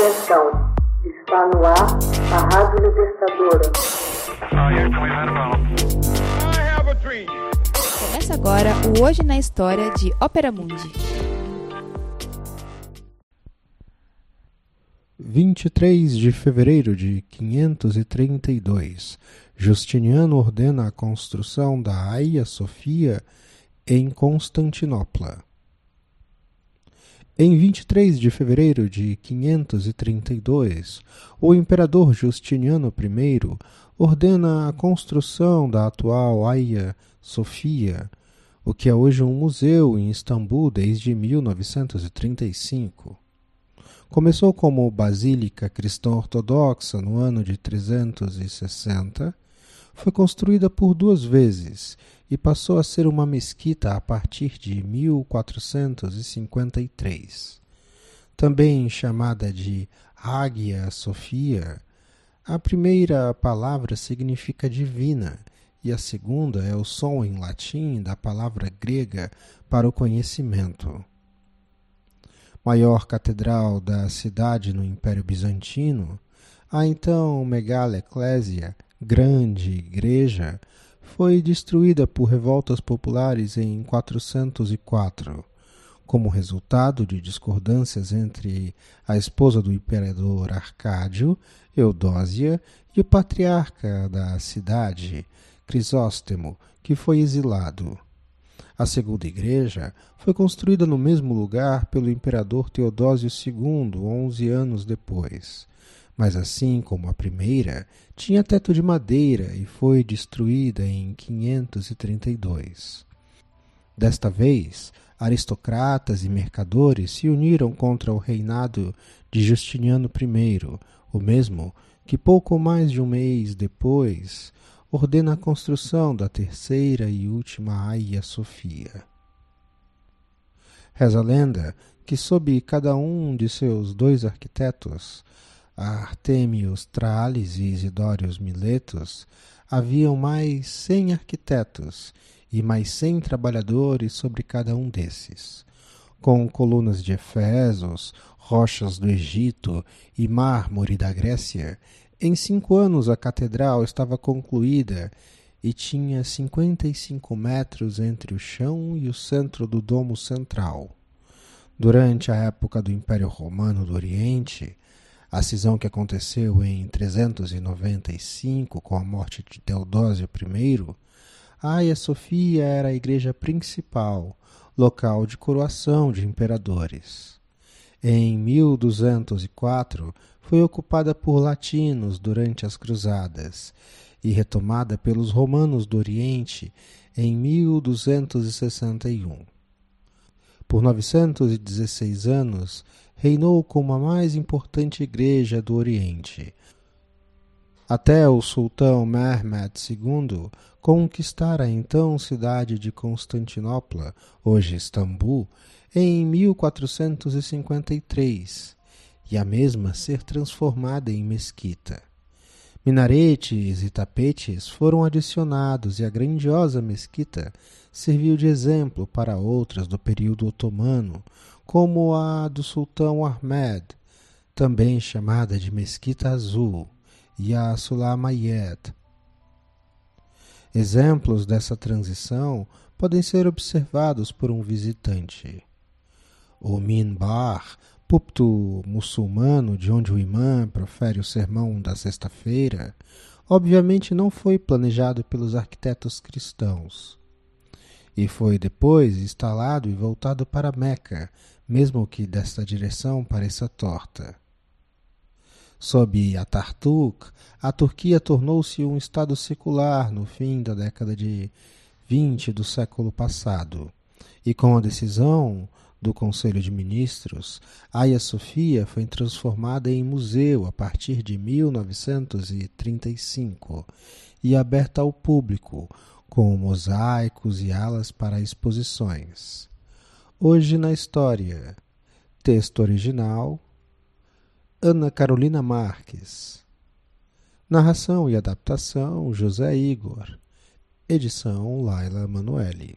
Atenção, está no ar a Rádio Libertadora. Começa agora o Hoje na História de Ópera Mundi. 23 de fevereiro de 532, Justiniano ordena a construção da Hagia Sofia em Constantinopla. Em 23 de fevereiro de 532, o imperador Justiniano I ordena a construção da atual Hagia Sofia, o que é hoje um museu em Istambul desde 1935. Começou como basílica cristã ortodoxa no ano de 360, foi construída por duas vezes e passou a ser uma mesquita a partir de 1453. Também chamada de Águia Sofia, a primeira palavra significa divina e a segunda é o som em latim da palavra grega para o conhecimento. Maior catedral da cidade no Império Bizantino, a então Megala Eclésia, grande igreja, foi destruída por revoltas populares em 404, como resultado de discordâncias entre a esposa do imperador Arcádio, Eudósia, e o patriarca da cidade, Crisóstomo, que foi exilado. A segunda igreja foi construída no mesmo lugar pelo imperador Teodósio II, onze anos depois mas assim como a primeira, tinha teto de madeira e foi destruída em 532. Desta vez, aristocratas e mercadores se uniram contra o reinado de Justiniano I, o mesmo que pouco mais de um mês depois ordena a construção da terceira e última Hagia Sofia. Reza a lenda que sob cada um de seus dois arquitetos Artemios Trales e Isidórios Miletos, haviam mais cem arquitetos e mais cem trabalhadores sobre cada um desses. Com colunas de Efesos, rochas do Egito e mármore da Grécia, em cinco anos a catedral estava concluída e tinha 55 metros entre o chão e o centro do domo central. Durante a época do Império Romano do Oriente, a cisão que aconteceu em 395 com a morte de Teodósio I, Hagia Sofia era a igreja principal, local de coroação de imperadores. Em 1204 foi ocupada por latinos durante as Cruzadas e retomada pelos romanos do Oriente em 1261. Por 916 anos, reinou como a mais importante igreja do Oriente. Até o sultão Mehmed II conquistar a então cidade de Constantinopla, hoje Istambul, em 1453, e a mesma ser transformada em mesquita. Minaretes e tapetes foram adicionados e a grandiosa mesquita serviu de exemplo para outras do período otomano, como a do sultão Ahmed, também chamada de Mesquita Azul, e a Sulamayed. Exemplos dessa transição podem ser observados por um visitante. O minbar, púlpito muçulmano de onde o imã profere o sermão da sexta-feira, obviamente não foi planejado pelos arquitetos cristãos e foi depois instalado e voltado para Meca, mesmo que desta direção pareça torta. Sob Atatürk, a Turquia tornou-se um estado secular no fim da década de 20 do século passado, e com a decisão do Conselho de Ministros, Hagia Sofia foi transformada em museu a partir de 1935 e aberta ao público, com mosaicos e alas para exposições. Hoje na História. Texto original: Ana Carolina Marques. Narração e adaptação: José Igor. Edição: Laila Manuelle.